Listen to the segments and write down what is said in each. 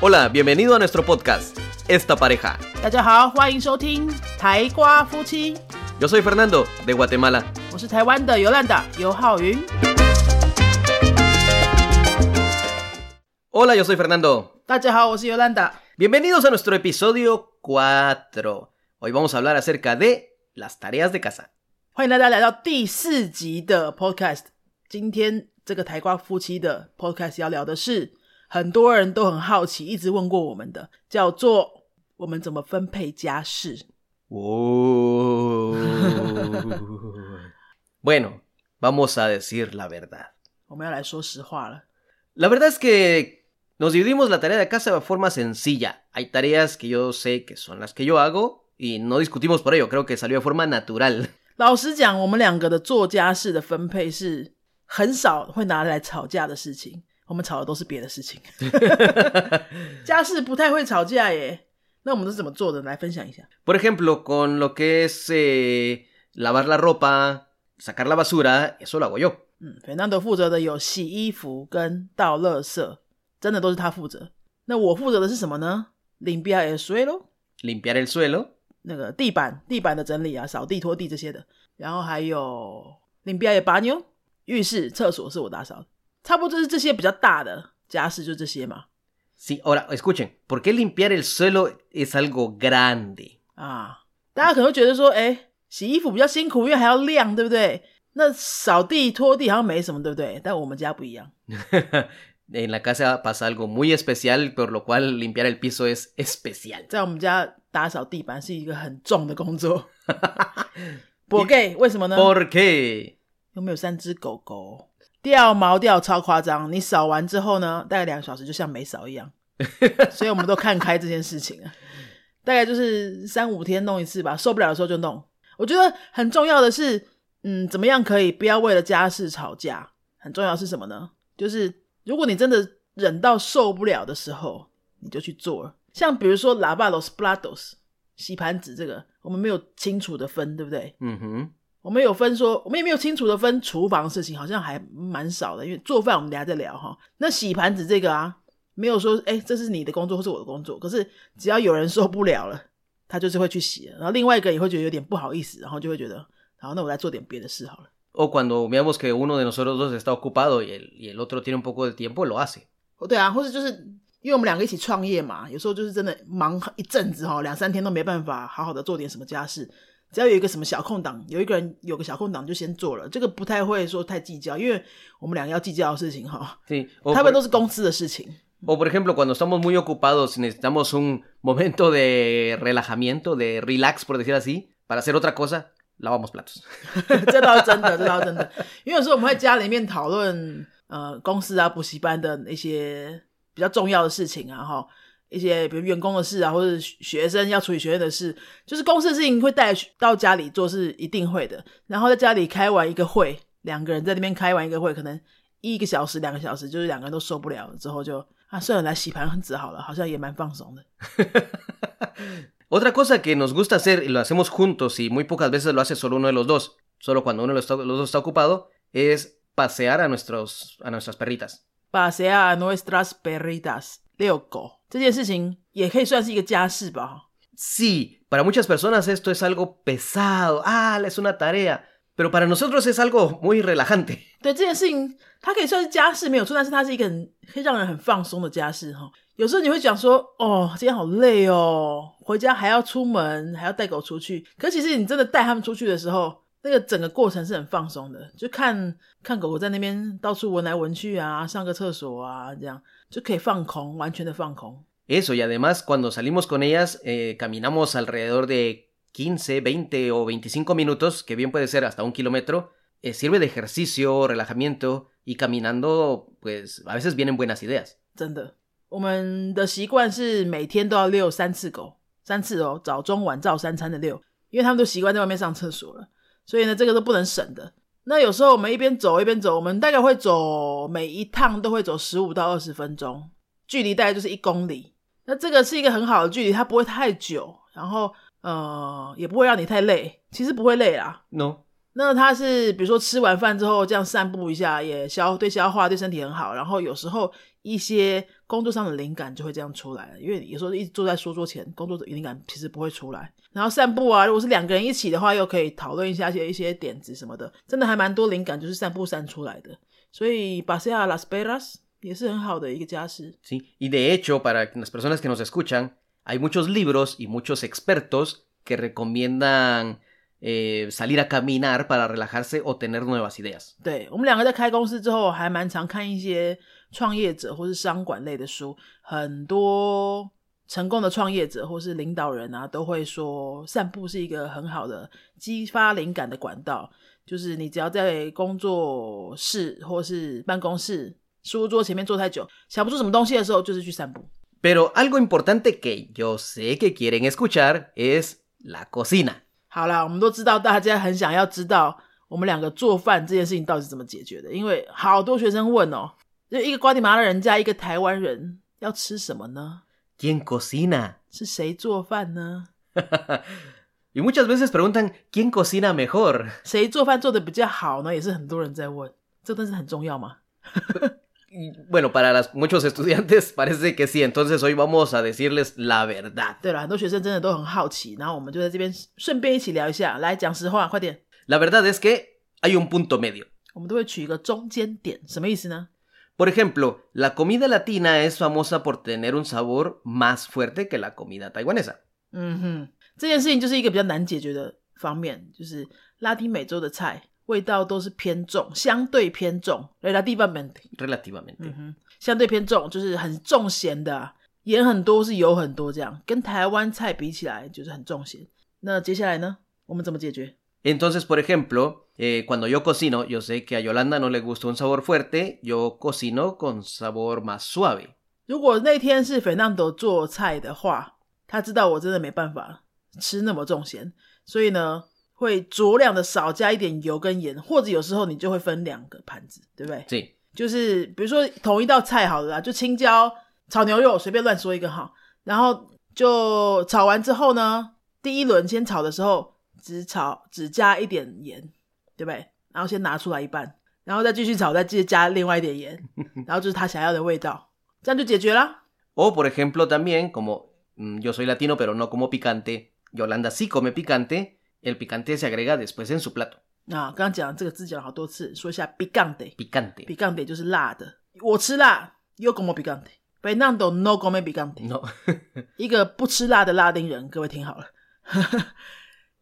Hola, bienvenido a nuestro podcast, Esta Pareja. 大家好，欢迎收听台瓜夫妻， Yo soy Fernando, de Guatemala. 我是台湾的尤兰达尤浩云。 Hola, yo soy Fernando. 大家好，我是尤兰达。 Bienvenidos a nuestro episodio 4. Hoy vamos a hablar acerca de las tareas de casa. 欢迎大家来到第四集的 Podcast。今天这个台瓜夫妻的 Podcast 要聊的是 很多人都很好奇，一直问过我们的，叫做我们怎么分配家事。Oh. bueno, vamos a decir la verdad. 我们要来说实话了。La verdad es que nos dividimos la tarea de casa de forma sencilla. Hay tareas que yo sé que son las que yo hago y no discutimos por ello, creo que salió de forma natural. 老实讲，我们两个的做家事的分配是很少会拿来吵架的事情。我们吵的都是别的事情，家事不太会吵架耶。那我们都是怎么做的？来分享一下。Por ejemplo, con lo que es eh, lavar la ropa, sacar la basura, eso lo hago yo. 嗯，斐南德负责的有洗衣服跟倒垃圾，真的都是他负责。那我负责的是什么呢？limpiar el suelo，Limpiar el suelo, 那个地板地板的整理啊，扫地拖地这些的。然后还有 limpiar el baño，浴室厕所是我打扫的。差不多就是这些比较大的家事，就这些嘛。 Sí, ahora, escuchen, ¿por qué limpiar el suelo es algo grande? 啊，大家可能会觉得说，哎，洗衣服比较辛苦，因为还要晾，对不对？那扫地拖地好像没什么，对不对？但我们家不一样。 en la casa pasa algo muy especial, por lo cual limpiar el piso es especial. 在我们家打扫地板是一个很重的工作。不给，为什么呢？ ¿Por qué? 有没有三只狗狗？ 掉毛掉超夸张，你扫完之后呢，大概两个小时就像没扫一样，所以我们都看开这件事情啊。大概就是三五天弄一次吧，受不了的时候就弄。我觉得很重要的是，嗯，怎么样可以不要为了家事吵架？很重要是什么呢？就是如果你真的忍到受不了的时候，你就去做了。像比如说 lavados platos 洗盘子这个，我们没有清楚的分，对不对？Ujú. 我们有分说，我们也没有清楚的分厨房的事情，好像还蛮少的。因为做饭我们等下再聊哈。那洗盘子这个啊，没有说哎、这是你的工作或是我的工作。可是只要有人受不了了，他就是会去洗，然后另外一个也会觉得有点不好意思，然后就会觉得，好，那我来做点别的事好了。O cuando veamos que uno de nosotros dos está ocupado y el, y el otro tiene un poco de tiempo, lo hace. 哦，对啊，或者就是因为我们两个一起创业嘛，有时候就是真的忙一阵子哈，两三天都没办法好好的做点什么家事。只要有一个什么小空档，有一个人有个小空档就先做了，这个不太会说太计较，因为我们两个要计较的事情哈. O 他们都是公司的事情。o por ejemplo, cuando estamos muy ocupados y necesitamos un momento de relajamiento, de relax, por decir así, para hacer otra cosa, lavamos platos. 这倒是真的，这倒是真的。因为有时候我们会家里面讨论呃公司啊、补习班的一些比较重要的事情啊，哈，一些比如员工的事啊，或者是学生要处理学院的事，就是公司的事情会带到家里做是一定会的。然后在家里开完一个会，两个人在那边开完一个会，可能一个小时、两个小时，就是两个人都受不了了之后就啊，算了，来洗盘子好了，好像也蛮放松的。Otra cosa que nos gusta hacer y lo hacemos juntos y muy pocas veces lo hace solo uno de los dos, solo cuando uno de los, dos está ocupado, es pasear a, nuestros, a nuestras perritas. 把谁啊 nuestras perritas 遛狗这件事情也可以算是一个家事吧。Sí, para muchas personas esto es algo pesado, ah, es una tarea, pero para nosotros es algo muy relajante. 对这件事情，它可以算是家事没有错，但是它是一个很可以让人很放松的家事哈。有时候你会讲说，哦，今天好累哦，回家还要出门，还要带狗出去。可其实你真的带他们出去的时候，那个整个过程是很放松的，就看看狗狗在那边到处闻来闻去啊，上个厕所啊，这样就可以放空，完全的放空。Eso, y además cuando salimos con ellas, eh, caminamos alrededor de 15, 20 o 25 minutos, que bien puede ser hasta un kilómetro, eh, sirve de ejercicio, relajamiento, y caminando, pues a veces vienen buenas ideas. 真的，我们的习惯是每天都要遛三次狗，三次哦，早中晚照三餐的遛，因为他们都习惯在外面上厕所了，所以呢，这个都不能省的。那有时候我们一边走一边走，我们大概会走每一趟都会走十五到二十分钟，距离大概就是一公里。那这个是一个很好的距离，它不会太久，然后呃也不会让你太累，其实不会累啦。No, 那它是比如说吃完饭之后这样散步一下，也消对消化对身体很好。然后有时候一些工作上的灵感就会这样出来了，因为有时候一直坐在书桌前，工作的灵感其实不会出来。然后散步啊，如果是两个人一起的话，又可以讨论一下一些一些点子什么的，真的还蛮多灵感就是散步散出来的。所以巴塞亚 Las Vegas 也是很好的一个家事。Sí, y de hecho, para las personas que nos escuchan, hay muchos libros y muchos expertos que recomiendan eh, salir a caminar para relajarse o tener nuevas ideas. 对我们两个在开公司之后，还蛮常看一些创业者或是商管类的书，很多成功的创业者或是领导人啊，都会说散步是一个很好的激发灵感的管道。就是你只要在工作室或是办公室书桌前面坐太久，想不出什么东西的时候，就是去散步。 Pero algo importante que yo sé que quieren escuchar es la cocina. 好啦，我们都知道大家很想要知道我们两个做饭这件事情到底是怎么解决的，因为好多学生问哦，就一个瓜地马拉人家一个台湾人要吃什么呢？¿Quién cocina? 是谁做饭呢？y muchas veces preguntan, ¿quién cocina mejor? 谁做饭做的比较好呢？也是很多人在问，这真是很重要吗？Y bueno, para las- muchos estudiantes parece que sí, entonces hoy vamos a decirles la verdad. 对了，很多学生真的都很好奇，然后我们就在这边顺便一起聊一下。来讲实话，快点， La verdad es que hay un punto medio. 我们都会取一个中间点，什么意思呢？ Por ejemplo, la comida latina es famosa por tener un sabor más fuerte que la comida taiwanesa. 嗯哼，这件事情就是一个比较难解决的方面，就是拉丁美洲的菜 味道都是偏重，相对偏重。relativamente，Relativamente. 嗯，相对偏重，就是很重咸的啊、盐很多是油很多这样，跟台湾菜比起来就是很重咸。那接下来呢，我们怎么解决？Entonces, por ejemplo, eh, cuando yo cocino, yo sé que a Yolanda no le gusta un sabor fuerte, yo cocino con sabor más suave. 如果那天是 Fernando 做菜的话，他知道我真的没办法吃那么重咸，所以呢，会酌量的少加一点油跟盐，或者有时候你就会分两个盘子，对不对？Sí. 就是比如说同一道菜好了啦，就青椒炒牛肉，随便乱说一个哈，然后就炒完之后呢，第一轮先炒的时候只炒只加一点盐，对不对？然后先拿出来一半，然后再继续炒，再继续加另外一点盐，然后就是他想要的味道，这样就解决啦。O, por ejemplo, también, como mm, yo soy latino pero no como picante, Yolanda sí come picante, el picante se agrega después en su plato. 啊，刚刚讲这个字讲了好多次，说一下 picante。Picante. picante 就是辣的，我吃辣，yo como picante。Fernando no come picante。No. 一个不吃辣的拉丁人，各位听好了。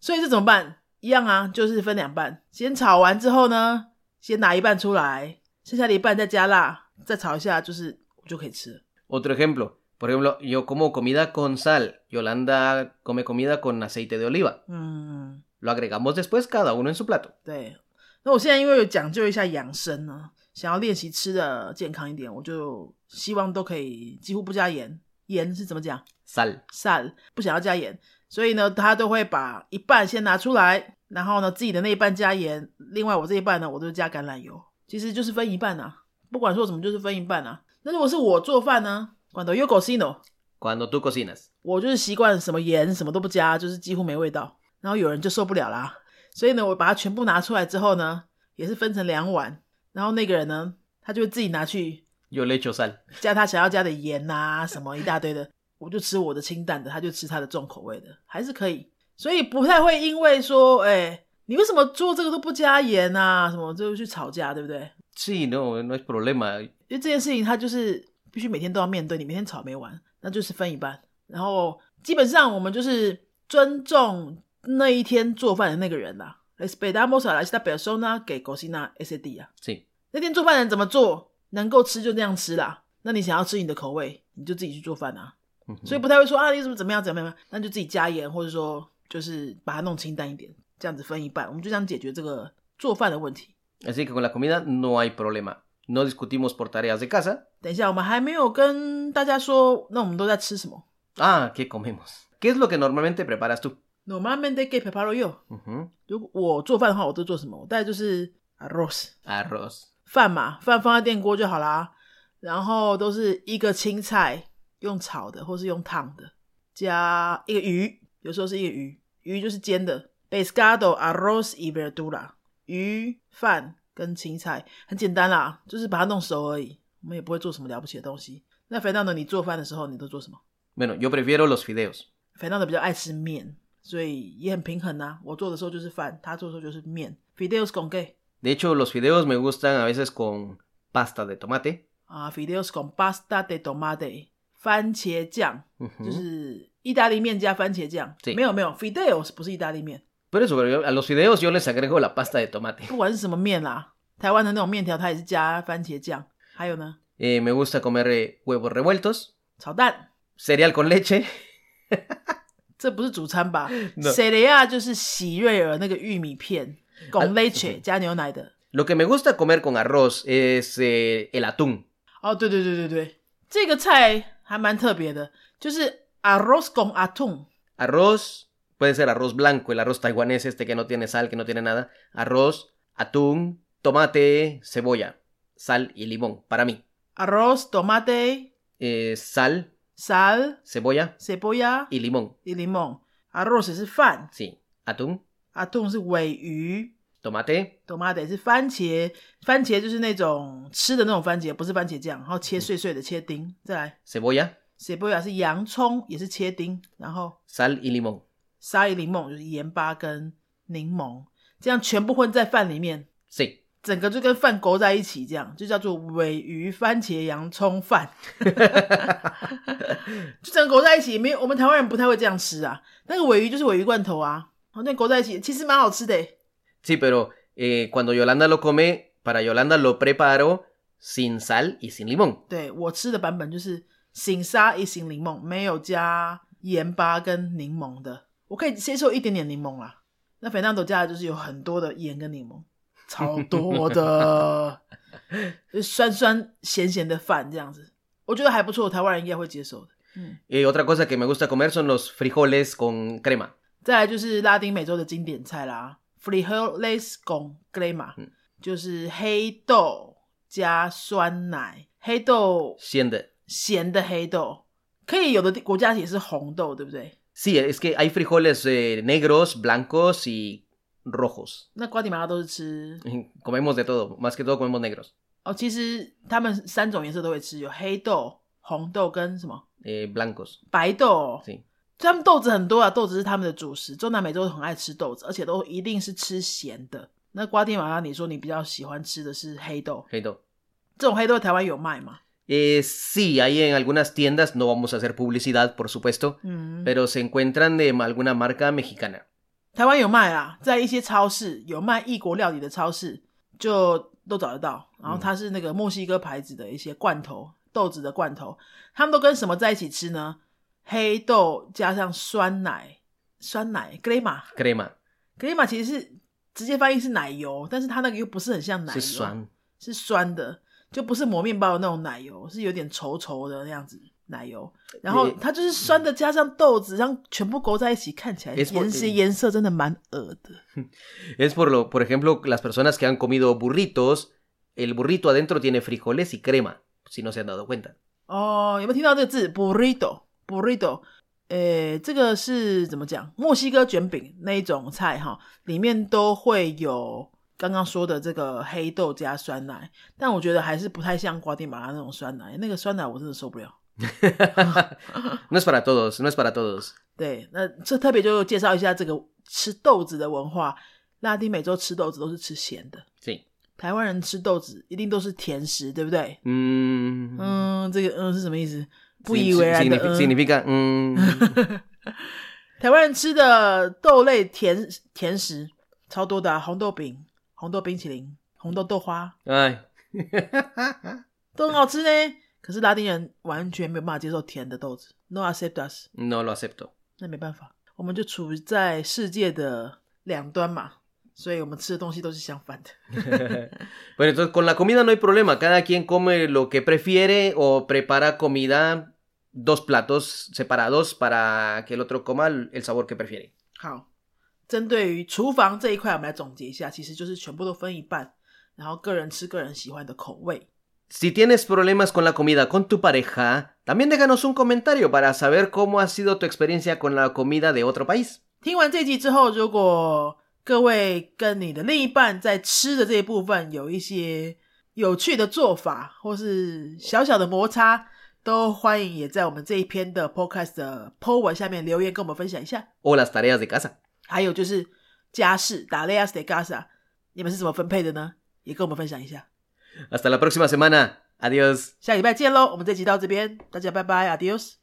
所以这怎么办？一样啊，就是分两半，先炒完之后呢，先拿一半出来，剩下的一半再加辣，再炒一下，就是我就可以吃了。Otro ejemplo. Por ejemplo, yo como comida con sal, Yolanda come comida con aceite de oliva. 嗯，Lo agregamos después cada uno en su plato. 对。那我现在因为有讲究一下养生呢，想要练习吃的健康一点，我就希望都可以几乎不加盐。盐是怎么讲？Sal. sal 不想要加盐，所以呢，他都会把一半先拿出来，然后呢，自己的那一半加盐，另外我这一半呢，我都加橄榄油，其实就是分一半啊。不管说什么，就是分一半啊。那如果是我做饭呢，cuando yo cocino，Cuando tú cocinas. 我就是习惯什么盐什么都不加，就是几乎没味道。然后有人就受不了啦，所以呢，我把它全部拿出来之后呢，也是分成两碗，然后那个人呢，他就会自己拿去 Yo le echo sal. 加他想要加的盐啊，什么一大堆的，我就吃我的清淡的，他就吃他的重口味的，还是可以。所以不太会因为说，哎、你为什么做这个都不加盐啊？什么就去吵架，对不对？Sí, no, no es problema. 因为这件事情，它就是必须每天都要面对，你每天吵没完，那就是分一半。然后基本上我们就是尊重那一天做饭的那个人啦。Respetamos a la esta persona que cocina ese día。Sí. 那天做饭的人怎么做，能够吃就那样吃啦。那你想要吃你的口味，你就自己去做饭啊。所以不太会说啊，你怎么怎么样怎么样，那就自己加盐，或者说就是把它弄清淡一点，这样子分一半，我们就这样解决这个做饭的问题。Así que con la comida no hay problema. No discutimos por tareas de casa. 等一下，我们还没有跟大家说，那我们都在吃什么 Ah, ¿qué comemos? ¿Qué es lo que normalmente preparas tú? ？Normalmente que preparo yo。 Ujú. 如果我做饭的话，我都做什么？我大概就是 arroz Arroz. 饭嘛，饭放在电锅就好啦。然后都是一个青菜用炒的，或是用烫的，加一个鱼，有时候是一个鱼，鱼就是煎的。Pescado, arroz y verdura， 鱼、饭 跟青菜，很简单啦，就是把它弄熟而已。我们也不会做什么了不起的东西。那肥 d 呢？你做饭的时候你都做什么？Bueno, yo prefiero los fideos. 肥 d 比较爱吃面，所以也很平衡呐。我做的时候就是饭，他做的时候就是面。Fideos con qué? De hecho, los fideos me gustan a veces con pasta de tomate. 啊，fideos con pasta de tomate，番茄酱，就是意大利面加番茄酱。没有没有，fideos 不是意大利面。Por eso, a los fideos yo les agrego la pasta de tomate。不管是什么面啦，台湾的那种面条，它也是加番茄酱。还有呢？Eh, me gusta comer huevos revueltos。炒蛋。Cereal con leche。这不是主餐吧？Cereal 就是喜瑞尔那个玉米片，con leche 加牛奶的。Lo que me gusta comer con arroz es el atún。哦，对对对对对，这个菜还蛮特别的，就是 arroz con atún。 Arroz puede ser arroz blanco, el arroz taiwanés este que no tiene sal, que no tiene nada. Arroz, atún, tomate, cebolla, sal y limón, para mí. Arroz, tomate, eh, sal, sal, cebolla, cebolla y limón. Y limón. Arroz es fan. Sí. Atún. Atún 是尾鱼。tomate tomate 是番茄，番茄就是那种吃的那种番茄，不是番茄酱，然后切碎碎的切丁。再来 cebolla cebolla 是洋葱，也是切丁。然后 sal y limón sal y limón 就是盐巴跟柠檬，这样全部混在饭里面。是。整个就跟饭勾在一起，这样就叫做尾鱼番茄洋葱饭。就整个勾在一起，没有我们台湾人不太会这样吃啊。那个尾鱼就是尾鱼罐头啊，然后那勾在一起，其实蛮好吃的。Sí, pero eh, cuando Yolanda lo come, para Yolanda lo preparo sin sal y sin limón. 对我吃的版本就是 sin sal y sin limón，没有加盐巴跟柠檬的。我可以接受一点点柠檬啦。那肥纳豆加的就是有很多的盐跟柠檬，超多的，就酸酸咸咸的饭这样子，我觉得还不错，台湾人应该会接受的。嗯。Y otra cosa que me gusta comer son los frijoles con crema。再来就是拉丁美洲的经典菜啦。frijoles con crema，就是黑豆加酸奶，黑豆咸的咸的黑豆，可以有的国家也是红豆，对不对？Sí, es que hay frijoles negros, blancos y rojos。那瓜地马拉都是吃，comemos de todo, más que todo comemos negros。哦，其实他们三种颜色都会吃，有黑豆、红豆跟什么？白豆。他们豆子很多啊，豆子是他们的主食。中南美洲很爱吃豆子，而且都一定是吃咸的。那瓜地马拉，你说你比较喜欢吃的是黑豆？黑豆，这种黑豆台湾有卖吗？Eh, sí, hay en algunas tiendas. No vamos a hacer publicidad, por supuesto, pero se encuentran de alguna marca mexicana. 台湾有卖啊，在一些超市有卖异国料理的超市，就都找得到。然后它是那个墨西哥牌子的一些罐头豆子的罐头，他们都跟什么在一起吃呢？黑豆加上酸奶，酸奶 g r e m a g r e m a g r e m a 其实是直接翻译是奶油，但是它那个又不是很像奶油，是酸，是酸的，就不是磨面包的那种奶油，是有点稠稠的那样子奶油。然后它就是酸的，加上豆子，然后全部勾在一起，看起来颜色颜色真的蛮恶的。Es por lo, por ejemplo, las personas que han comido burritos, el burrito adentro tiene frijoles y crema, si no se han dado cuenta。哦，有没有听到这个字 burrito？burrito，诶，这个是怎么讲？墨西哥卷饼那一种菜哈，里面都会有刚刚说的这个黑豆加酸奶，但我觉得还是不太像瓜地马拉那种酸奶，那个酸奶我真的受不了。No es para todos, no es para todos。对，那这特别就介绍一下这个吃豆子的文化。拉丁美洲吃豆子都是吃咸的，对。台湾人吃豆子一定都是甜食，对不对？嗯嗯，这个嗯是什么意思？不以为然的。significa 嗯。台湾人吃的豆类甜甜食超多的，红豆饼、红豆冰淇淋、红豆豆花，哎，都很好吃呢。可是拉丁人完全没有办法接受甜的豆子，no aceptas。no lo acepto。那没办法，我们就处在世界的两端嘛。所以我们吃的东西都是相反的。Bueno, entonces con la comida no hay problema. Cada quien come lo que prefiere o prepara comida dos platos separados para que el otro coma el sabor que prefiere. 好， 针对于厨房这一块，我们来总结一下，其实就是全部都分一半，然后个人吃个人喜欢的口味。Si tienes problemas con la comida con tu pareja, también déjanos un comentario para saber cómo ha sido tu experiencia con la comida de otro país. 听完这集之后，如果各位跟你的另一半在吃的这一部分有一些有趣的做法，或是小小的摩擦，都欢迎也在我们这一篇的 podcast 的 po 文下面留言跟我们分享一下。O las tareas de casa. 还有就是家事打 leas de casa，你们是怎么分配的呢？也跟我们分享一下。 Hasta la próxima semana. Adiós. 下礼拜见喽！我们这集到这边，大家拜拜，adios。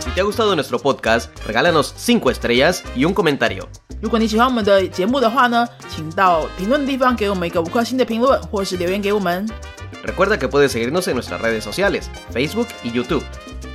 Si te ha gustado nuestro podcast, regálanos 5 estrellas y un comentario. 如果你喜欢我们的节目的话呢，请到评论的地方给我们一个五颗星的评论，或是留言给我们。 Recuerda que puedes seguirnos en nuestras redes sociales, Facebook y YouTube.